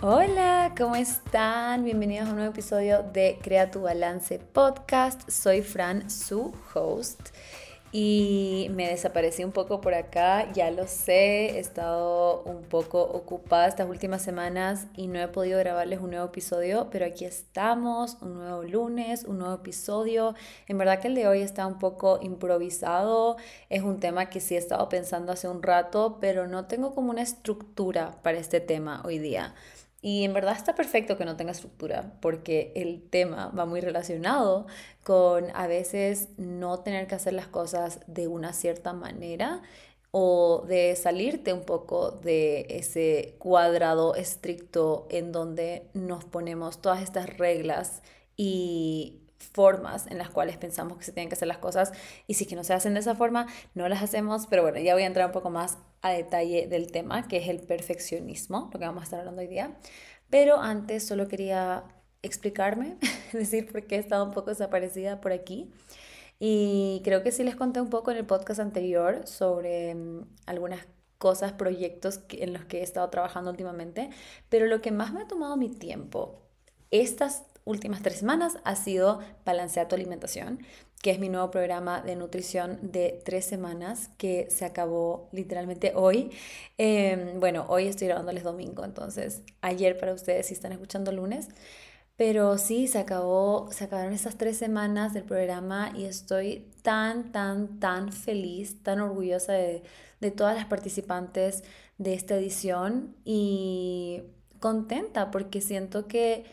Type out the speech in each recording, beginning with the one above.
Hola, ¿cómo están? Bienvenidos a un nuevo episodio de Crea tu Balance Podcast. Soy Fran, su host. Y me desaparecí un poco por acá, ya lo sé, he estado un poco ocupada estas últimas semanas y no he podido grabarles un nuevo episodio, pero aquí estamos, un nuevo lunes, un nuevo episodio. En verdad que el de hoy está un poco improvisado, es un tema que sí he estado pensando hace un rato, pero no tengo como una estructura para este tema hoy día. Y en verdad está perfecto que no tenga estructura porque el tema va muy relacionado con a veces no tener que hacer las cosas de una cierta manera o de salirte un poco de ese cuadrado estricto en donde nos ponemos todas estas reglas y formas en las cuales pensamos que se tienen que hacer las cosas. Y si es que no se hacen de esa forma, no las hacemos, pero bueno, ya voy a entrar un poco más a detalle del tema, que es el perfeccionismo, lo que vamos a estar hablando hoy día. Pero antes solo quería explicarme, decir por qué he estado un poco desaparecida por aquí. Y creo que sí les conté un poco en el podcast anterior sobre mm, algunas cosas, proyectos en los que he estado trabajando últimamente, pero lo que más me ha tomado mi tiempo estas últimas tres semanas ha sido balancear tu alimentación, que es mi nuevo programa de nutrición de tres semanas que se acabó literalmente hoy. Em, bueno, hoy estoy grabándoles domingo, entonces ayer para ustedes si están escuchando lunes. Pero sí, se acabó, se acabaron esas tres semanas del programa y estoy tan, tan, tan feliz, tan orgullosa de, de todas las participantes de esta edición y contenta porque siento que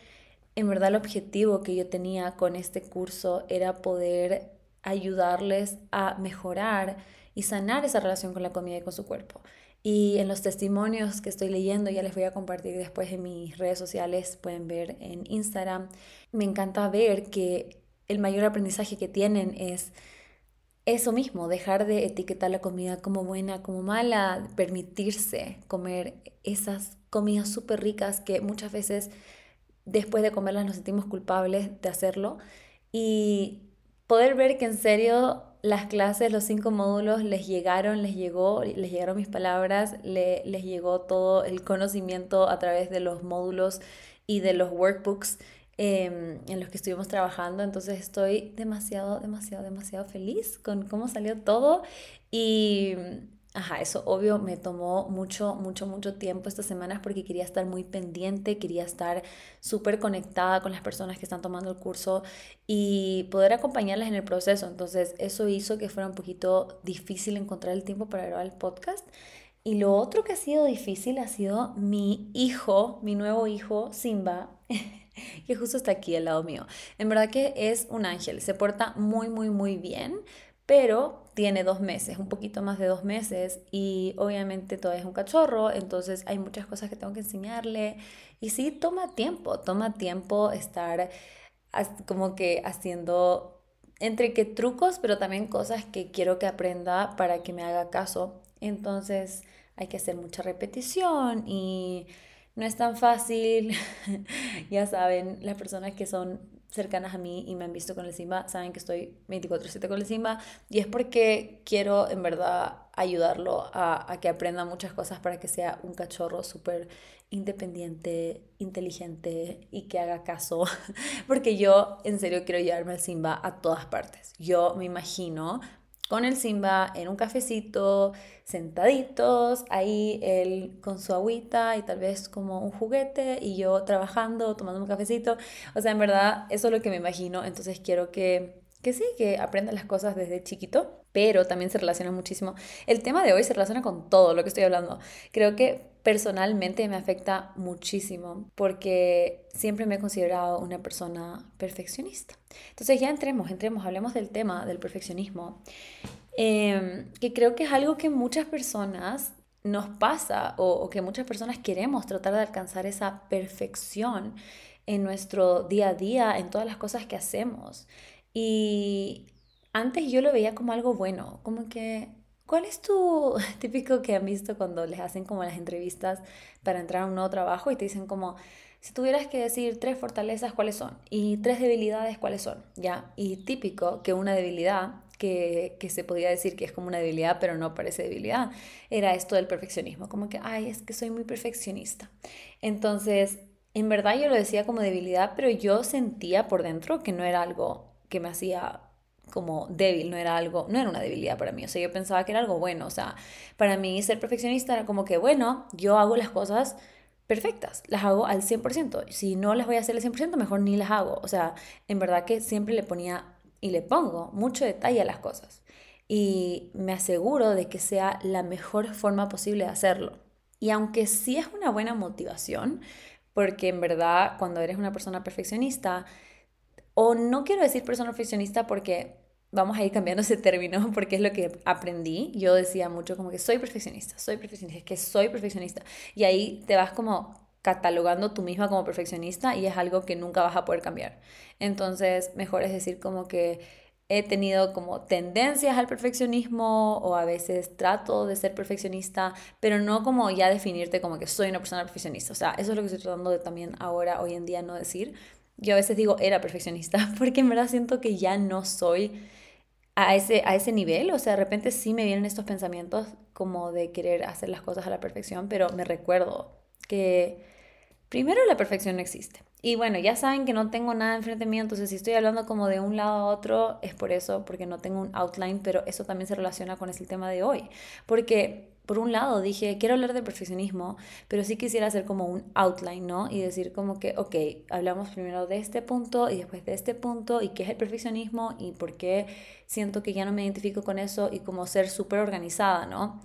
en verdad el objetivo que yo tenía con este curso era poder ayudarles a mejorar y sanar esa relación con la comida y con su cuerpo. Y en los testimonios que estoy leyendo, ya les voy a compartir después en mis redes sociales, pueden ver en Instagram, me encanta ver que el mayor aprendizaje que tienen es eso mismo, dejar de etiquetar la comida como buena, como mala, permitirse comer esas comidas súper ricas que muchas veces después de comerlas nos sentimos culpables de hacerlo y poder ver que en serio las clases, los cinco módulos les llegaron, les llegó, les llegaron mis palabras, les llegó todo el conocimiento a través de los módulos y de los workbooks em, en los que estuvimos trabajando. Entonces estoy demasiado, demasiado, demasiado feliz con cómo salió todo y Ajá, eso obvio me tomó mucho, mucho, mucho tiempo estas semanas porque quería estar muy pendiente, quería estar súper conectada con las personas que están tomando el curso y poder acompañarlas en el proceso. Entonces eso hizo que fuera un poquito difícil encontrar el tiempo para grabar el podcast. Y lo otro que ha sido difícil ha sido mi hijo, mi nuevo hijo, Simba, que justo está aquí al lado mío. En verdad que es un ángel, se porta muy, muy, muy bien, pero tiene dos meses, un poquito más de dos meses y obviamente todavía es un cachorro, entonces hay muchas cosas que tengo que enseñarle y sí, toma tiempo, toma tiempo estar como que haciendo entre que trucos, pero también cosas que quiero que aprenda para que me haga caso. Entonces hay que hacer mucha repetición y no es tan fácil. ya saben, las personas que son cercanas a mí y me han visto con el Simba saben que estoy 24/7 con el Simba y es porque quiero en verdad ayudarlo a, a que aprenda muchas cosas para que sea un cachorro súper independiente, inteligente y que haga caso, porque yo en serio quiero llevarme al Simba a todas partes. Yo me imagino con el Simba en un cafecito, sentaditos, ahí él con su agüita y tal vez como un juguete y yo trabajando, tomando un cafecito. O sea, en verdad, eso es lo que me imagino. Entonces quiero que, que sí, que aprenda las cosas desde chiquito, pero también se relaciona muchísimo. El tema de hoy se relaciona con todo lo que estoy hablando. Creo que personalmente me afecta muchísimo porque siempre me he considerado una persona perfeccionista. Entonces ya entremos, entremos, hablemos del tema del perfeccionismo, em, que creo que es algo que muchas personas nos pasa o, o que muchas personas queremos tratar de alcanzar esa perfección en nuestro día a día, en todas las cosas que hacemos. Y antes yo lo veía como algo bueno, como que ¿Cuál es tu típico que han visto cuando les hacen como las entrevistas para entrar a un nuevo trabajo y te dicen como, si tuvieras que decir tres fortalezas, ¿cuáles son? Y tres debilidades, ¿cuáles son? ¿Ya? Y típico que una debilidad que, que, se podía decir que es como una debilidad, pero no parece debilidad, era esto del perfeccionismo, como que, ay, es que soy muy perfeccionista. Entonces, en verdad yo lo decía como debilidad, pero yo sentía por dentro que no era algo que me hacía como débil, no era algo, no era una debilidad para mí, o sea, yo pensaba que era algo bueno, o sea, para mí ser perfeccionista era como que, bueno, yo hago las cosas perfectas, las hago al 100%, si no las voy a hacer al 100%, mejor ni las hago, o sea, en verdad que siempre le ponía y le pongo mucho detalle a las cosas. Y me aseguro de que sea la mejor forma posible de hacerlo. Y aunque sí es una buena motivación, porque en verdad cuando eres una persona perfeccionista, o no quiero decir persona perfeccionista porque vamos a ir cambiando ese término porque es lo que aprendí. Yo decía mucho como que soy perfeccionista, soy perfeccionista, es que soy perfeccionista. Y ahí te vas como catalogando tú misma como perfeccionista y es algo que nunca vas a poder cambiar. Entonces, mejor es decir como que he tenido como tendencias al perfeccionismo o a veces trato de ser perfeccionista, pero no como ya definirte como que soy una persona perfeccionista. O sea, eso es lo que estoy tratando de también ahora, hoy en día, no decir, yo a veces digo era perfeccionista porque en verdad siento que ya no soy a ese, a ese nivel, o sea, de repente sí me vienen estos pensamientos como de querer hacer las cosas a la perfección, pero me recuerdo que primero la perfección no existe. Y bueno, ya saben que no tengo nada enfrente mío, entonces si estoy hablando como de un lado a otro es por eso, porque no tengo un outline, pero eso también se relaciona con el tema de hoy, porque por un lado dije, quiero hablar de perfeccionismo, pero sí quisiera hacer como un outline, ¿no? Y decir como que, ok, hablamos primero de este punto y después de este punto y qué es el perfeccionismo y por qué siento que ya no me identifico con eso y como ser súper organizada, ¿no?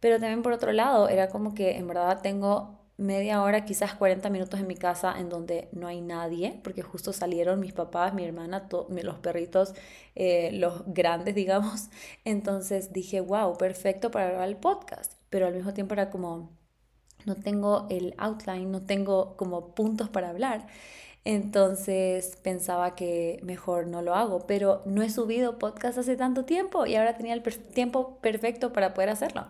Pero también por otro lado, era como que en verdad tengo media hora, quizás 40 minutos en mi casa en donde no hay nadie, porque justo salieron mis papás, mi hermana, los perritos, eh, los grandes, digamos. Entonces dije, wow, perfecto para grabar el podcast, pero al mismo tiempo era como, no tengo el outline, no tengo como puntos para hablar. Entonces pensaba que mejor no lo hago, pero no he subido podcast hace tanto tiempo y ahora tenía el tiempo perfecto para poder hacerlo.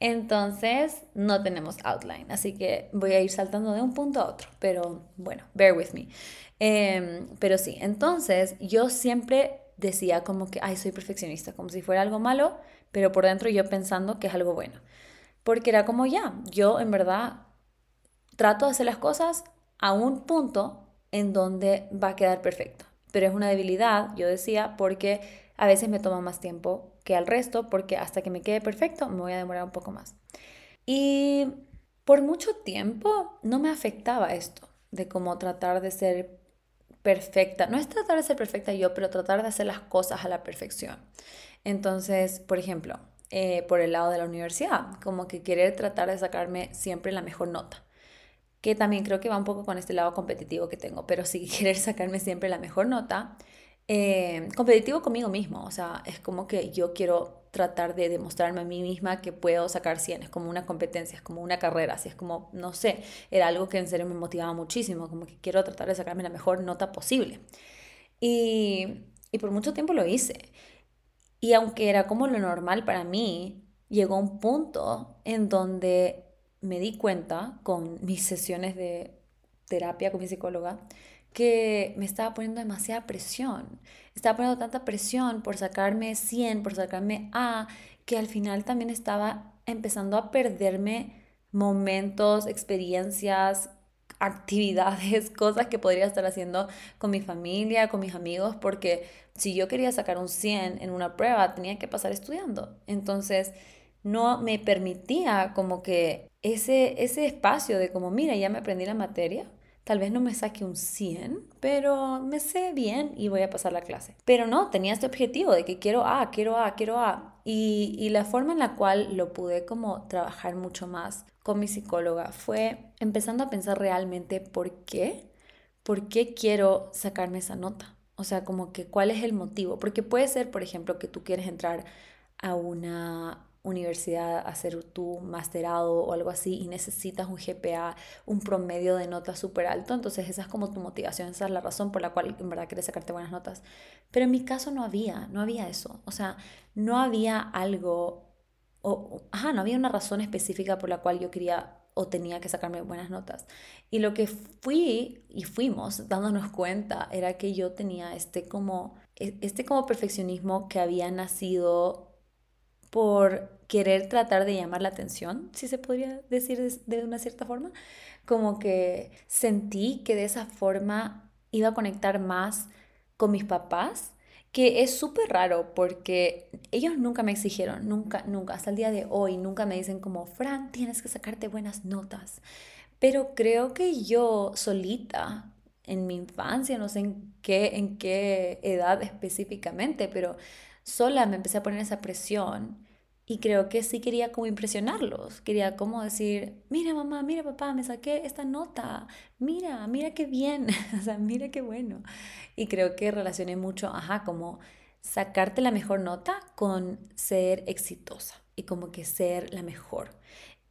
Entonces no tenemos outline, así que voy a ir saltando de un punto a otro, pero bueno, bear with me. Em, pero sí, entonces yo siempre decía como que, ay, soy perfeccionista, como si fuera algo malo, pero por dentro yo pensando que es algo bueno. Porque era como ya, yo en verdad trato de hacer las cosas a un punto en donde va a quedar perfecto. Pero es una debilidad, yo decía, porque a veces me toma más tiempo que al resto, porque hasta que me quede perfecto me voy a demorar un poco más. Y por mucho tiempo no me afectaba esto, de cómo tratar de ser perfecta. No es tratar de ser perfecta yo, pero tratar de hacer las cosas a la perfección. Entonces, por ejemplo, eh, por el lado de la universidad, como que querer tratar de sacarme siempre la mejor nota que también creo que va un poco con este lado competitivo que tengo, pero sí querer sacarme siempre la mejor nota, eh, competitivo conmigo mismo, o sea, es como que yo quiero tratar de demostrarme a mí misma que puedo sacar 100, es como una competencia, es como una carrera, así es como, no sé, era algo que en serio me motivaba muchísimo, como que quiero tratar de sacarme la mejor nota posible. Y, y por mucho tiempo lo hice. Y aunque era como lo normal para mí, llegó un punto en donde me di cuenta con mis sesiones de terapia con mi psicóloga que me estaba poniendo demasiada presión. Estaba poniendo tanta presión por sacarme 100, por sacarme A, que al final también estaba empezando a perderme momentos, experiencias, actividades, cosas que podría estar haciendo con mi familia, con mis amigos, porque si yo quería sacar un 100 en una prueba, tenía que pasar estudiando. Entonces, no me permitía como que ese, ese espacio de como, mira, ya me aprendí la materia, tal vez no me saque un 100, pero me sé bien y voy a pasar la clase. Pero no, tenía este objetivo de que quiero A, quiero A, quiero A. Y, y la forma en la cual lo pude como trabajar mucho más con mi psicóloga fue empezando a pensar realmente por qué, por qué quiero sacarme esa nota. O sea, como que cuál es el motivo. Porque puede ser, por ejemplo, que tú quieres entrar a una universidad hacer tu masterado o algo así y necesitas un GPA, un promedio de notas súper alto, entonces esa es como tu motivación, esa es la razón por la cual en verdad quieres sacarte buenas notas. Pero en mi caso no había, no había eso, o sea, no había algo, o, ajá, no había una razón específica por la cual yo quería o tenía que sacarme buenas notas. Y lo que fui y fuimos dándonos cuenta era que yo tenía este como e, este como perfeccionismo que había nacido por querer tratar de llamar la atención, si se podría decir de, una cierta forma, como que sentí que de esa forma iba a conectar más con mis papás, que es súper raro porque ellos nunca me exigieron, nunca, nunca, hasta el día de hoy, nunca me dicen como, Fran, tienes que sacarte buenas notas. Pero creo que yo solita, en mi infancia, no sé en qué, en qué edad específicamente, pero sola me empecé a poner esa presión y creo que sí quería como impresionarlos, quería como decir, mira mamá, mira papá, me saqué esta nota, mira, mira qué bien, o sea, mira qué bueno. Y creo que relacioné mucho, ajá, como sacarte la mejor nota con ser exitosa y como que ser la mejor.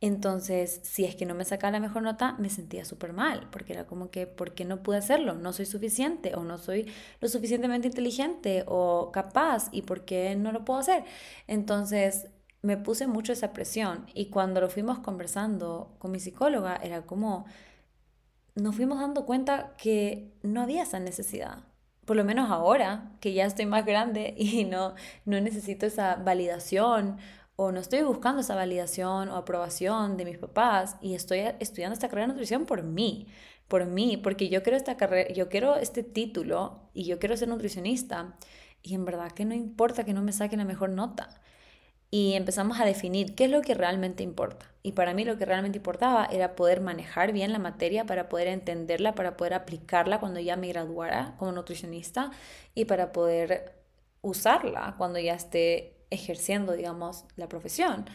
Entonces, si es que no me sacaba la mejor nota, me sentía súper mal, porque era como que, ¿por qué no pude hacerlo? No soy suficiente o no soy lo suficientemente inteligente o capaz y por qué no lo puedo hacer. Entonces, me puse mucho esa presión y cuando lo fuimos conversando con mi psicóloga era como nos fuimos dando cuenta que no había esa necesidad. Por lo menos ahora, que ya estoy más grande y no, no necesito esa validación o no estoy buscando esa validación o aprobación de mis papás y estoy estudiando esta carrera de nutrición por mí, por mí, porque yo quiero esta carrera, yo quiero este título y yo quiero ser nutricionista y en verdad que no importa que no me saquen la mejor nota y empezamos a definir qué es lo que realmente importa. Y para mí lo que realmente importaba era poder manejar bien la materia, para poder entenderla, para poder aplicarla cuando ya me graduara como nutricionista y para poder usarla cuando ya esté ejerciendo, digamos, la profesión.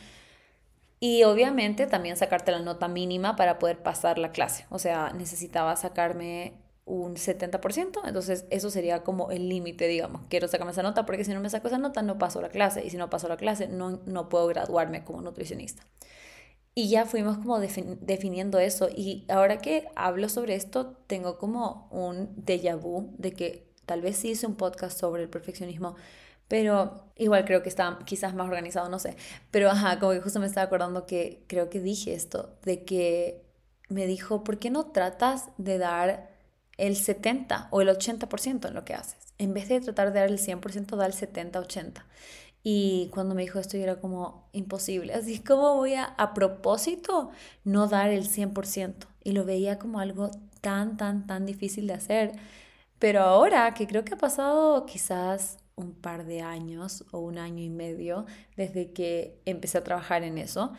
Y obviamente también sacarte la nota mínima para poder pasar la clase. O sea, necesitaba sacarme un 70%, entonces eso sería como el límite, digamos, quiero sacarme esa nota porque si no me saco esa nota no paso la clase y si no paso la clase no, no puedo graduarme como nutricionista. Y ya fuimos como definiendo eso y ahora que hablo sobre esto tengo como un déjà vu de que tal vez sí hice un podcast sobre el perfeccionismo, pero igual creo que está quizás más organizado, no sé. Pero ajá, como que justo me estaba acordando que creo que dije esto, de que me dijo, ¿por qué no tratas de dar el 70 o el 80% en lo que haces. En vez de tratar de dar el 100%, da el 70-80%. Y cuando me dijo esto, yo era como imposible. Así como voy a, a propósito, no dar el 100%. Y lo veía como algo tan, tan, tan difícil de hacer. Pero ahora que creo que ha pasado quizás un par de años o un año y medio desde que empecé a trabajar en eso,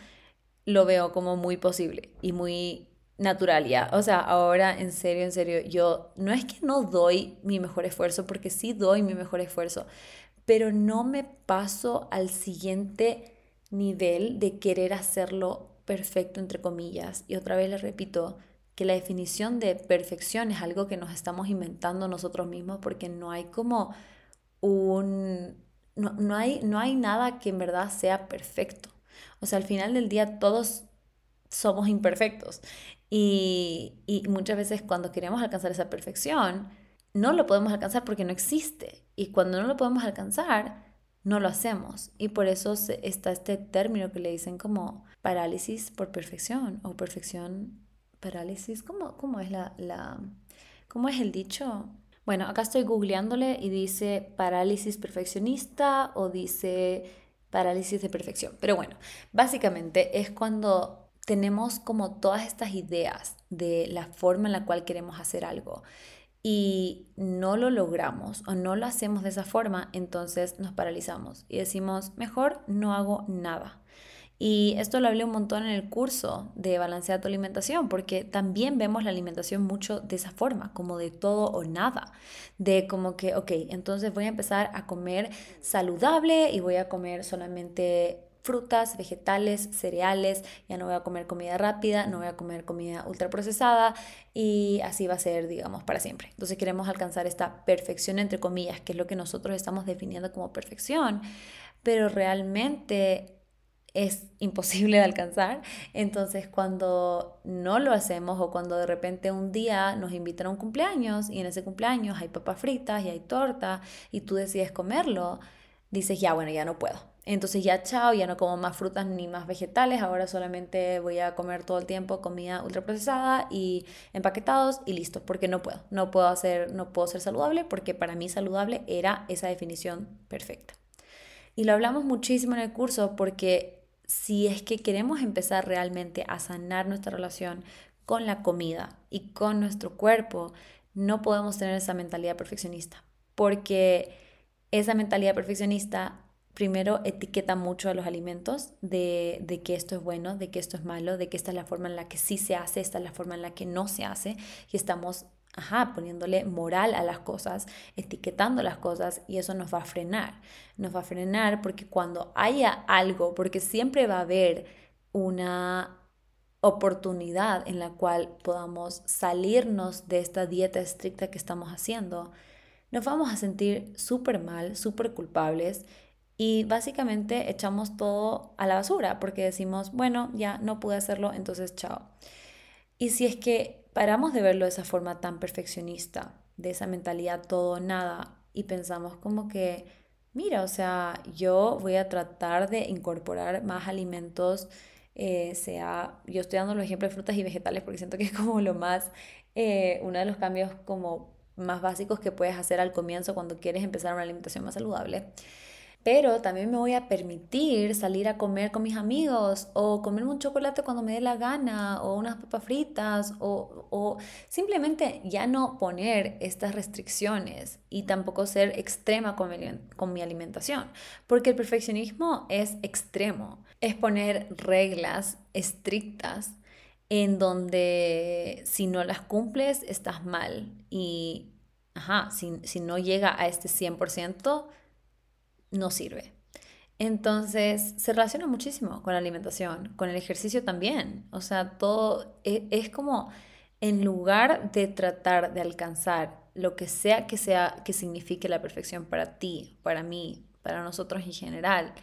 lo veo como muy posible y muy natural ya. O sea, ahora en serio, en serio, yo no es que no doy mi mejor esfuerzo, porque sí doy mi mejor esfuerzo, pero no me paso al siguiente nivel de querer hacerlo perfecto, entre comillas. Y otra vez le repito que la definición de perfección es algo que nos estamos inventando nosotros mismos porque no hay como un... No, no hay, no hay nada que en verdad sea perfecto. O sea, al final del día todos somos imperfectos y, muchas veces cuando queremos alcanzar esa perfección, no lo podemos alcanzar porque no existe. Y cuando no lo podemos alcanzar, no lo hacemos. Y por eso está este término que le dicen como parálisis por perfección o perfección parálisis. ¿Cómo, cómo es la, la, cómo es el dicho? Bueno, acá estoy googleándole y dice parálisis perfeccionista o dice parálisis de perfección. Pero bueno, básicamente es cuando tenemos como todas estas ideas de la forma en la cual queremos hacer algo y no lo logramos o no lo hacemos de esa forma, entonces nos paralizamos y decimos, mejor no hago nada. Y esto lo hablé un montón en el curso de balancear tu alimentación, porque también vemos la alimentación mucho de esa forma, como de todo o nada, de como que, ok, entonces voy a empezar a comer saludable y voy a comer solamente frutas, vegetales, cereales, ya no voy a comer comida rápida, no voy a comer comida ultraprocesada y así va a ser, digamos, para siempre. Entonces queremos alcanzar esta perfección entre comillas, que es lo que nosotros estamos definiendo como perfección, pero realmente es imposible de alcanzar. Entonces, cuando no lo hacemos o cuando de repente un día nos invitan a un cumpleaños y en ese cumpleaños hay papas fritas y hay torta y tú decides comerlo, dices, ya, bueno, ya no puedo Entonces ya chao, ya no como más frutas ni más vegetales, ahora solamente voy a comer todo el tiempo comida ultraprocesada y empaquetados y listo, porque no puedo, no puedo hacer, no puedo ser saludable porque para mí saludable era esa definición perfecta. Y lo hablamos muchísimo en el curso porque si es que queremos empezar realmente a sanar nuestra relación con la comida y con nuestro cuerpo, no podemos tener esa mentalidad perfeccionista, porque esa mentalidad perfeccionista primero etiqueta mucho a los alimentos de, de, que esto es bueno, de que esto es malo, de que esta es la forma en la que sí se hace, esta es la forma en la que no se hace, y estamos, ajá, poniéndole moral a las cosas, etiquetando las cosas, y eso nos va a frenar. Nos va a frenar porque cuando haya algo, porque siempre va a haber una oportunidad en la cual podamos salirnos de esta dieta estricta que estamos haciendo, nos vamos a sentir súper mal, súper culpables y básicamente echamos todo a la basura porque decimos, bueno, ya no pude hacerlo, entonces chao. Y si es que paramos de verlo de esa forma tan perfeccionista, de esa mentalidad todo nada, y pensamos como que, mira, o sea, yo voy a tratar de incorporar más alimentos eh, sea, yo estoy dando el ejemplo de frutas y vegetales porque siento que es como lo más, eh, uno de los cambios como más básicos que puedes hacer al comienzo cuando quieres empezar una alimentación más saludable pero también me voy a permitir salir a comer con mis amigos o comerme un chocolate cuando me dé la gana o unas papas fritas o, o, simplemente ya no poner estas restricciones y tampoco ser extrema con mi, con mi alimentación, porque el perfeccionismo es extremo, es poner reglas estrictas en donde si no las cumples estás mal y, ajá, si, si no llega a este 100%, no sirve. Entonces, se relaciona muchísimo con la alimentación, con el ejercicio también. O sea, todo e, es, como en lugar de tratar de alcanzar lo que sea que sea que signifique la perfección para ti, para mí, para nosotros en general,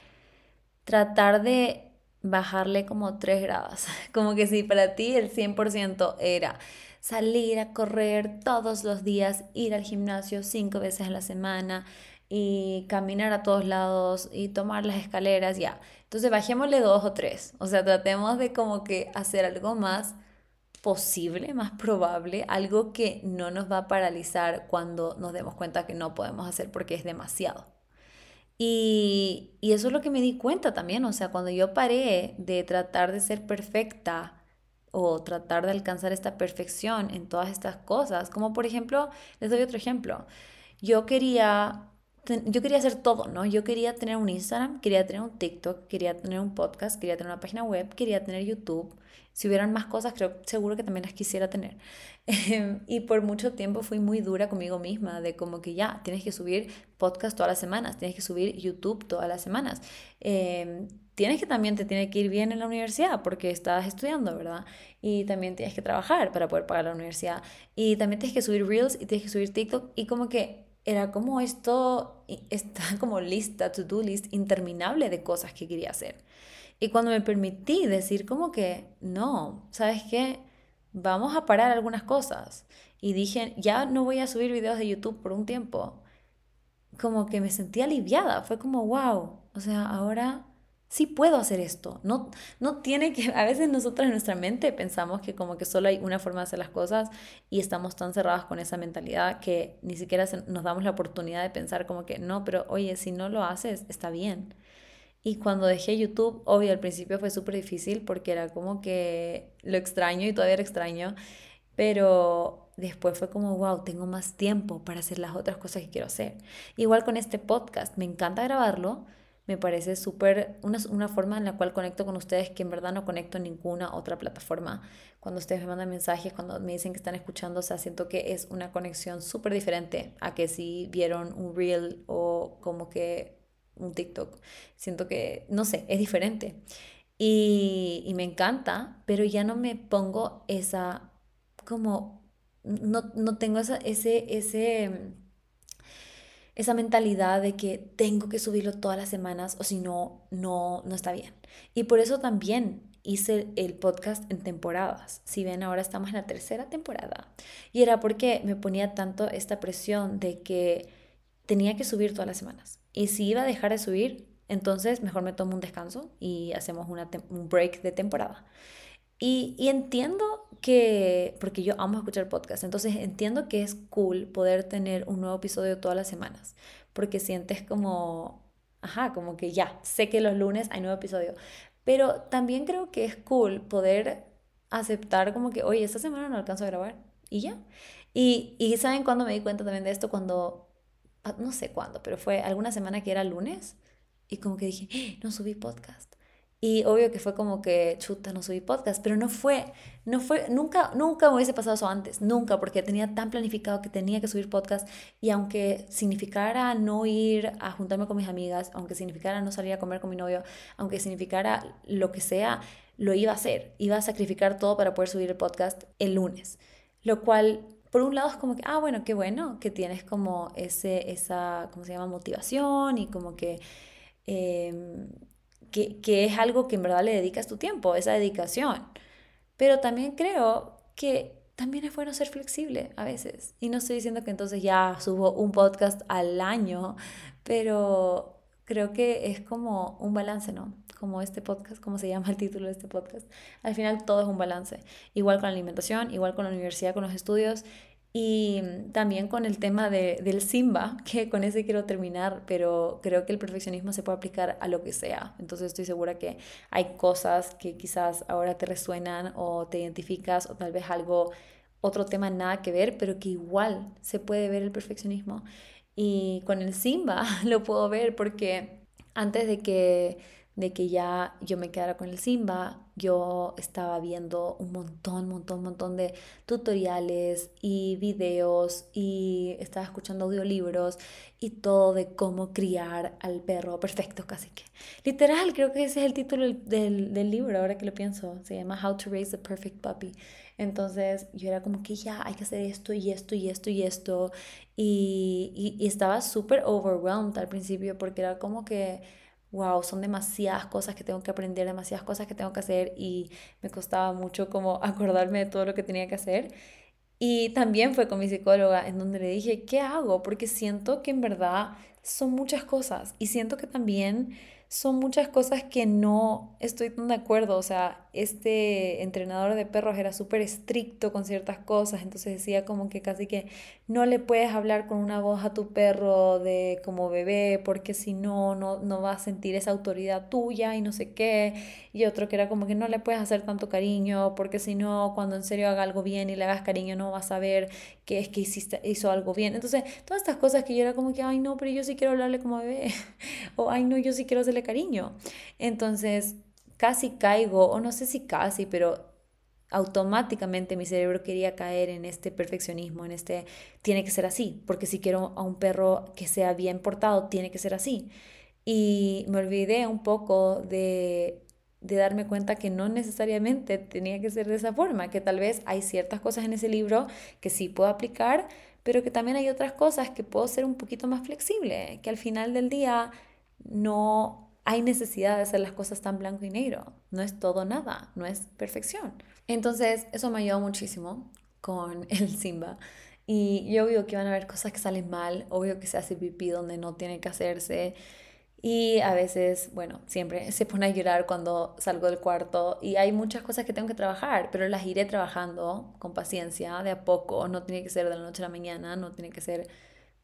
tratar de bajarle como tres grados. Como que si para ti el 100% era salir a correr todos los días, ir al gimnasio cinco veces a la semana, y caminar a todos lados y tomar las escaleras, ya. Entonces bajémosle dos o tres. O sea, tratemos de como que hacer algo más posible, más probable, algo que no nos va a paralizar cuando nos demos cuenta que no podemos hacer porque es demasiado. Y, y eso es lo que me di cuenta también, o sea, cuando yo paré de tratar de ser perfecta o tratar de alcanzar esta perfección en todas estas cosas, como por ejemplo, les doy otro ejemplo, yo quería yo quería hacer todo, ¿no? Yo quería tener un Instagram, quería tener un TikTok, quería tener un podcast, quería tener una página web, quería tener YouTube. Si hubieran más cosas, creo seguro que también las quisiera tener. Em, y por mucho tiempo fui muy dura conmigo misma, de como que ya, tienes que subir podcast todas las semanas, tienes que subir YouTube todas las semanas. Em, tienes que también te tiene que ir bien en la universidad porque estás estudiando, ¿verdad? Y también tienes que trabajar para poder pagar la universidad. Y también tienes que subir Reels y tienes que subir TikTok. Y como que era como esto, está como lista, to-do list interminable de cosas que quería hacer. Y cuando me permití decir como que, no, ¿sabes qué? Vamos a parar algunas cosas. Y dije, ya no voy a subir videos de YouTube por un tiempo. Como que me sentí aliviada. Fue como, wow, o sea, ahora sí puedo hacer esto. No, no tiene que, a veces nosotros en nuestra mente pensamos que como que solo hay una forma de hacer las cosas y estamos tan cerrados con esa mentalidad que ni siquiera nos damos la oportunidad de pensar como que no, pero oye, si no lo haces, está bien. Y cuando dejé YouTube, obvio, al principio fue súper difícil porque era como que lo extraño y todavía lo extraño, pero después fue como, wow, tengo más tiempo para hacer las otras cosas que quiero hacer. Igual con este podcast, me encanta grabarlo, me parece súper, una, una, forma en la cual conecto con ustedes que en verdad no conecto en ninguna otra plataforma. Cuando ustedes me mandan mensajes, cuando me dicen que están escuchando, o sea, siento que es una conexión súper diferente a que si vieron un reel o como que un TikTok. Siento que, no sé, es diferente. Y, y me encanta, pero ya no me pongo esa, como, no, no tengo esa, ese, ese esa mentalidad de que tengo que subirlo todas las semanas o si no, no, no está bien. Y por eso también hice el podcast en temporadas. Si ven, ahora estamos en la tercera temporada. Y era porque me ponía tanto esta presión de que tenía que subir todas las semanas. Y si iba a dejar de subir, Entonces, mejor me tomo un descanso y hacemos una un break de temporada. Y, y, entiendo que, porque yo amo escuchar podcast, entonces entiendo que es cool poder tener un nuevo episodio todas las semanas, porque sientes como, ajá, como que ya, sé que los lunes hay nuevo episodio, pero también creo que es cool poder aceptar como que, oye, esta semana no alcanzo a grabar y ya. Y, y ¿saben cuándo me di cuenta también de esto? Cuando, ah, no sé cuándo, pero fue alguna semana que era lunes y como que dije, ¡Ah! no subí podcast. Y obvio que fue como que, chuta, no subí podcast, pero no fue, no fue, nunca, nunca me hubiese pasado eso antes, nunca, porque tenía tan planificado que tenía que subir podcast y aunque significara no ir a juntarme con mis amigas, aunque significara no salir a comer con mi novio, aunque significara lo que sea, lo iba a hacer, iba a sacrificar todo para poder subir el podcast el lunes, lo cual por un lado es como que, ah, bueno, qué bueno que tienes como ese, esa, ¿cómo se llama? Motivación y como que... Em, que, es algo que en verdad le dedicas tu tiempo, esa dedicación. Pero también creo que también es bueno ser flexible a veces. Y no estoy diciendo que entonces ya subo un podcast al año, pero creo que es como un balance, ¿no? Como este podcast, como se llama el título de este podcast. Al final todo es un balance. Igual con la alimentación, igual con la universidad, con los estudios y también con el tema de, del Simba, que con ese quiero terminar, pero creo que el perfeccionismo se puede aplicar a lo que sea. Entonces estoy segura que hay cosas que quizás ahora te resuenan o te identificas o tal vez algo, otro tema nada que ver, pero que igual se puede ver el perfeccionismo. Y con el Simba lo puedo ver porque antes de que de que ya yo me quedara con el Simba, yo estaba viendo un montón, montón, montón de tutoriales y videos y estaba escuchando audiolibros y todo de cómo criar al perro perfecto, casi que. Literal, creo que ese es el título del, del libro, ahora que lo pienso. Se llama How to Raise a Perfect Puppy. Entonces yo era como que ya hay que hacer esto y esto y esto y esto. Y, y, y estaba súper overwhelmed al principio porque era como que wow, son demasiadas cosas que tengo que aprender, demasiadas cosas que tengo que hacer y me costaba mucho como acordarme de todo lo que tenía que hacer. Y también fue con mi psicóloga en donde le dije, ¿qué hago? Porque siento que en verdad son muchas cosas y siento que también son muchas cosas que no estoy tan de acuerdo. O sea, este entrenador de perros era súper estricto con ciertas cosas, entonces decía como que casi que no le puedes hablar con una voz a tu perro de como bebé, porque si no, no, no va a sentir esa autoridad tuya y no sé qué. Y otro que era como que no le puedes hacer tanto cariño, porque si no, cuando en serio haga algo bien y le hagas cariño, no vas a ver que es que hiciste, hizo algo bien. Entonces, todas estas cosas que yo era como que, ay no, pero yo sí quiero hablarle como bebé, o ay no, yo sí quiero hacerle cariño. Entonces, casi caigo, o no sé si casi, pero automáticamente mi cerebro quería caer en este perfeccionismo, en este tiene que ser así, porque si quiero a un perro que sea bien portado, tiene que ser así. Y me olvidé un poco de, de darme cuenta que no necesariamente tenía que ser de esa forma, que tal vez hay ciertas cosas en ese libro que sí puedo aplicar, pero que también hay otras cosas que puedo ser un poquito más flexible, que al final del día no hay necesidad de hacer las cosas tan blanco y negro. No es todo nada, no es perfección. Entonces, eso me ayudó muchísimo con el Simba. Y yo obvio que van a haber cosas que salen mal, obvio que se hace pipí donde no tiene que hacerse. Y a veces, bueno, siempre se pone a llorar cuando salgo del cuarto y hay muchas cosas que tengo que trabajar, pero las iré trabajando con paciencia, de a poco. No tiene que ser de la noche a la mañana, no tiene que ser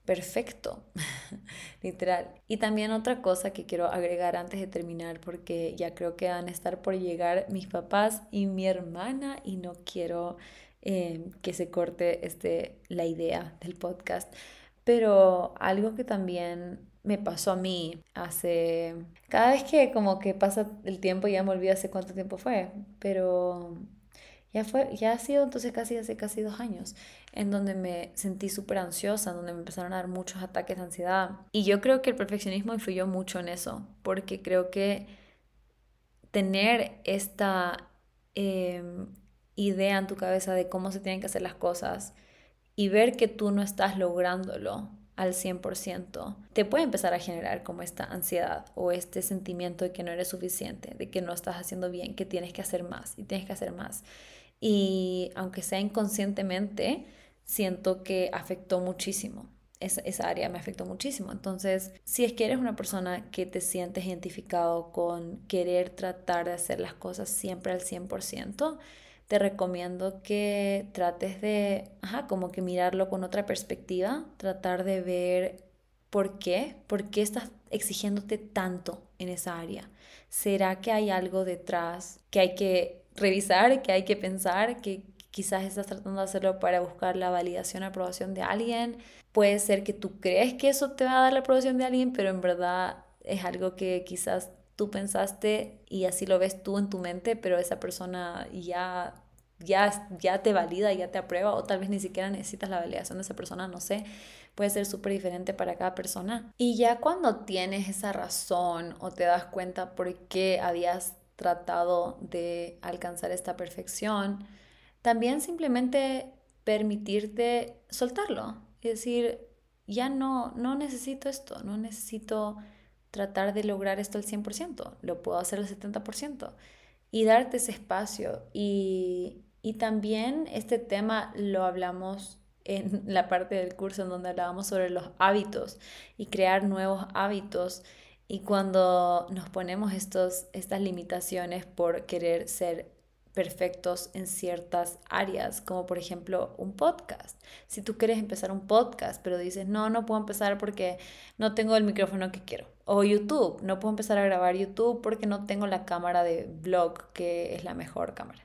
perfecto, literal. Y también otra cosa que quiero agregar antes de terminar, porque ya creo que van a estar por llegar mis papás y mi hermana y no quiero eh, que se corte este, la idea del podcast. Pero algo que también me pasó a mí hace... Cada vez que como que pasa el tiempo, ya me olvido hace cuánto tiempo fue, pero ya, fue, ya ha sido entonces casi hace casi dos años, en donde me sentí súper ansiosa, en donde me empezaron a dar muchos ataques de ansiedad. Y yo creo que el perfeccionismo influyó mucho en eso, porque creo que tener esta em, idea en tu cabeza de cómo se tienen que hacer las cosas y ver que tú no estás lográndolo al 100%, te puede empezar a generar como esta ansiedad o este sentimiento de que no eres suficiente, de que no estás haciendo bien, que tienes que hacer más y tienes que hacer más y aunque sea inconscientemente, siento que afectó muchísimo. esa, área me afectó muchísimo. Entonces, si es que eres una persona que te sientes identificado con querer tratar de hacer las cosas siempre al 100%, te recomiendo que trates de, ajá, como que mirarlo con otra perspectiva, tratar de ver por qué, por qué estás exigiéndote tanto en esa área. ¿Será que hay algo detrás que hay que revisar, que hay que pensar, que quizás estás tratando de hacerlo para buscar la validación, aprobación de alguien? Puede ser que tú crees que eso te va a dar la aprobación de alguien, pero en verdad es algo que quizás tú pensaste y así lo ves tú en tu mente, pero esa persona ya ya, ya te valida, ya te aprueba, o tal vez ni siquiera necesitas la validación de esa persona, no sé, puede ser súper diferente para cada persona. Y ya cuando tienes esa razón o te das cuenta por qué habías tratado de alcanzar esta perfección, también simplemente permitirte soltarlo. Y decir, ya no, no necesito esto, no necesito tratar de lograr esto al 100%, lo puedo hacer al 70% y darte ese espacio. Y, y también este tema lo hablamos en la parte del curso en donde hablábamos sobre los hábitos y crear nuevos hábitos. Y cuando nos ponemos estos, estas limitaciones por querer ser perfectos en ciertas áreas, como por ejemplo un podcast. Si tú quieres empezar un podcast, pero dices, no, no puedo empezar porque no tengo el micrófono que quiero. O YouTube, no puedo empezar a grabar YouTube porque no tengo la cámara de blog, que es la mejor cámara.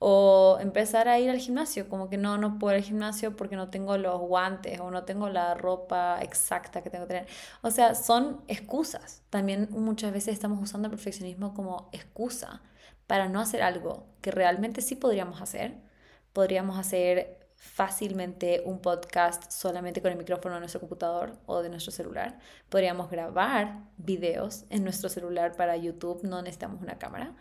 O empezar a ir al gimnasio, como que no, no puedo ir al gimnasio porque no tengo los guantes o no tengo la ropa exacta que tengo que tener. O sea, son excusas. También muchas veces estamos usando el perfeccionismo como excusa para no hacer algo que realmente sí podríamos hacer. Podríamos hacer fácilmente un podcast solamente con el micrófono de nuestro computador o de nuestro celular. Podríamos grabar videos en nuestro celular para YouTube, no necesitamos una cámara.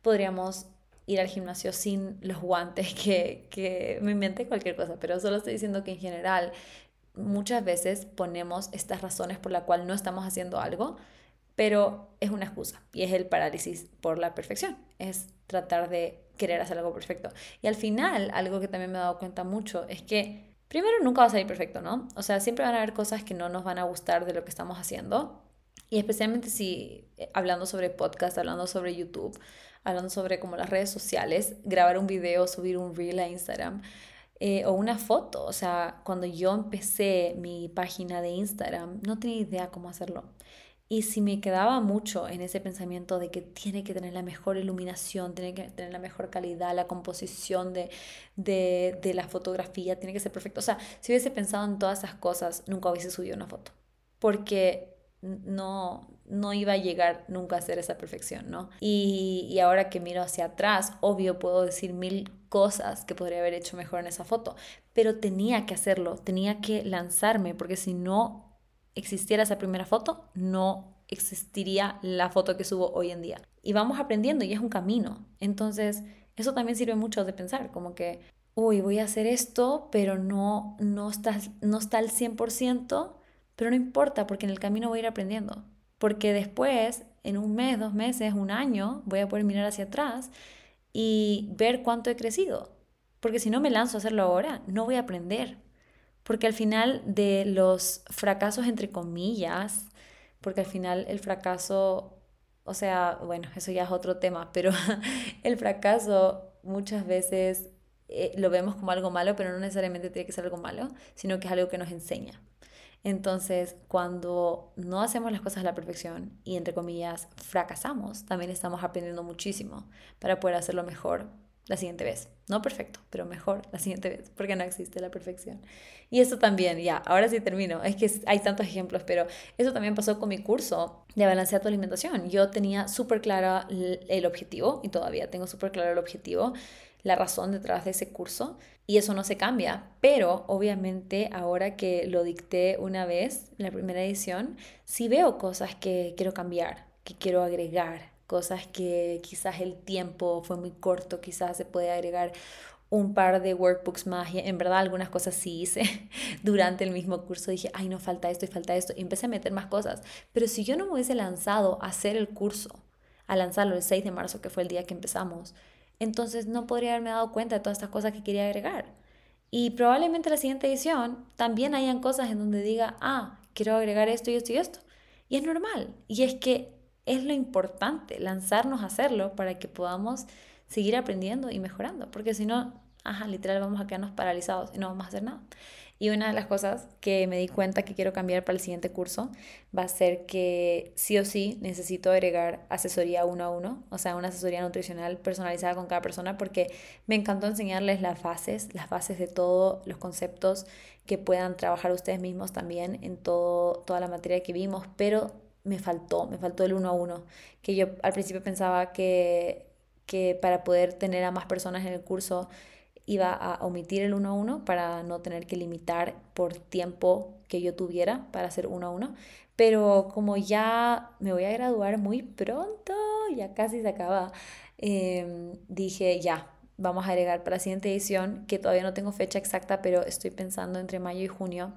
Podríamos ir al gimnasio sin los guantes, que, que me inventé cualquier cosa, pero solo estoy diciendo que en general muchas veces ponemos estas razones por la cual no estamos haciendo algo, pero es una excusa y es el parálisis por la perfección, es tratar de querer hacer algo perfecto. Y al final, algo que también me he dado cuenta mucho es que primero nunca va a salir perfecto, ¿no? O sea, siempre van a haber cosas que no nos van a gustar de lo que estamos haciendo. Y especialmente si eh, hablando sobre podcast, hablando sobre YouTube, hablando sobre como las redes sociales, grabar un video, subir un reel a Instagram eh, o una foto. O sea, cuando yo empecé mi página de Instagram, no tenía idea cómo hacerlo. Y si me quedaba mucho en ese pensamiento de que tiene que tener la mejor iluminación, tiene que tener la mejor calidad, la composición de, de, de la fotografía, tiene que ser perfecto. O sea, si hubiese pensado en todas esas cosas, nunca hubiese subido una foto. Porque no, no iba a llegar nunca a ser esa perfección, ¿no? Y, y, ahora que miro hacia atrás, obvio puedo decir mil cosas que podría haber hecho mejor en esa foto, pero tenía que hacerlo, tenía que lanzarme, porque si no existiera esa primera foto, no existiría la foto que subo hoy en día. Y vamos aprendiendo y es un camino. Entonces, eso también sirve mucho de pensar, como que, uy, voy a hacer esto, pero no, no, está, no está al 100%, pero no importa porque en el camino voy a ir aprendiendo. Porque después, en un mes, dos meses, un año, voy a poder mirar hacia atrás y ver cuánto he crecido. Porque si no me lanzo a hacerlo ahora, no voy a aprender. Porque al final de los fracasos, entre comillas, porque al final el fracaso, o sea, bueno, eso ya es otro tema, pero el fracaso muchas veces eh, lo vemos como algo malo, pero no necesariamente tiene que ser algo malo, sino que es algo que nos enseña. Entonces, cuando no hacemos las cosas a la perfección y, entre comillas, fracasamos, también estamos aprendiendo muchísimo para poder hacerlo mejor la siguiente vez. No perfecto, pero mejor la siguiente vez, porque no existe la perfección. Y eso también, ya, ahora sí termino. Es que hay tantos ejemplos, pero eso también pasó con mi curso de balancear tu alimentación. Yo tenía súper clara el objetivo y todavía tengo súper claro el objetivo la razón detrás de ese curso y eso no se cambia. Pero obviamente ahora que lo dicté una vez, la primera edición, sí veo cosas que quiero cambiar, que quiero agregar, cosas que quizás el tiempo fue muy corto, quizás se puede agregar un par de workbooks más y en verdad algunas cosas sí hice durante el mismo curso dije ay no falta esto y falta esto y empecé a meter más cosas pero si yo no me hubiese lanzado a hacer el curso a lanzarlo el 6 de marzo que fue el día que empezamos entonces no podría haberme dado cuenta de todas estas cosas que quería agregar. Y probablemente la siguiente edición también hayan cosas en donde diga, ah, quiero agregar esto y esto y esto. Y es normal. Y es que es lo importante, lanzarnos a hacerlo para que podamos seguir aprendiendo y mejorando. Porque si no, ajá, literal vamos a quedarnos paralizados y no vamos a hacer nada. Y una de las cosas que me di cuenta que quiero cambiar para el siguiente curso va a ser que sí o sí necesito agregar asesoría uno a uno, o sea, una asesoría nutricional personalizada con cada persona, porque me encantó enseñarles las bases, las bases de todos los conceptos que puedan trabajar ustedes mismos también en todo, toda la materia que vimos, pero me faltó, me faltó el uno a uno, que yo al principio pensaba que, que para poder tener a más personas en el curso, iba a omitir el uno a uno para no tener que limitar por tiempo que yo tuviera para hacer uno a uno. Pero como ya me voy a graduar muy pronto, ya casi se acaba, em, dije ya, vamos a agregar para la siguiente edición, que todavía no tengo fecha exacta, pero estoy pensando entre mayo y junio,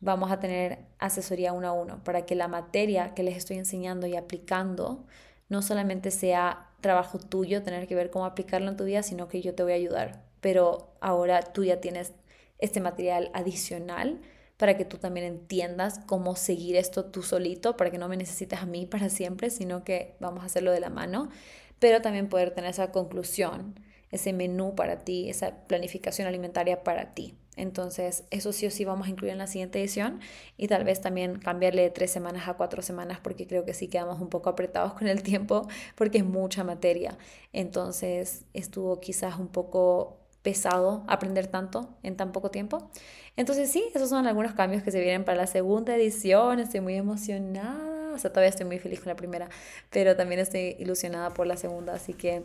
vamos a tener asesoría uno a uno para que la materia que les estoy enseñando y aplicando no solamente sea trabajo tuyo, tener que ver cómo aplicarlo en tu vida, sino que yo te voy a ayudar pero ahora tú ya tienes este material adicional para que tú también entiendas cómo seguir esto tú solito, para que no me necesites a mí para siempre, sino que vamos a hacerlo de la mano, pero también poder tener esa conclusión, ese menú para ti, esa planificación alimentaria para ti. Entonces, eso sí o sí vamos a incluir en la siguiente edición y tal vez también cambiarle de tres semanas a cuatro semanas porque creo que sí quedamos un poco apretados con el tiempo porque es mucha materia. Entonces, estuvo quizás un poco pesado aprender tanto en tan poco tiempo. Entonces sí, esos son algunos cambios que se vienen para la segunda edición. Estoy muy emocionada o sea, todavía estoy muy feliz con la primera, pero también estoy ilusionada por la segunda, así que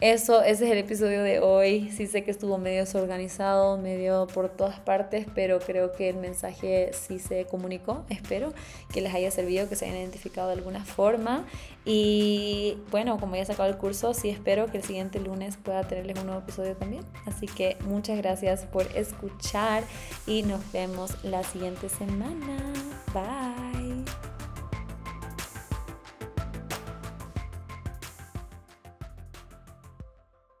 eso, ese es el episodio de hoy. Sí sé que estuvo medio desorganizado, medio por todas partes, pero creo que el mensaje sí se comunicó, espero que les haya servido, que se hayan identificado de alguna forma. Y bueno, como ya he sacado el curso, sí espero que el siguiente lunes pueda tenerles un nuevo episodio también. Así que muchas gracias por escuchar y nos vemos la siguiente semana. Bye.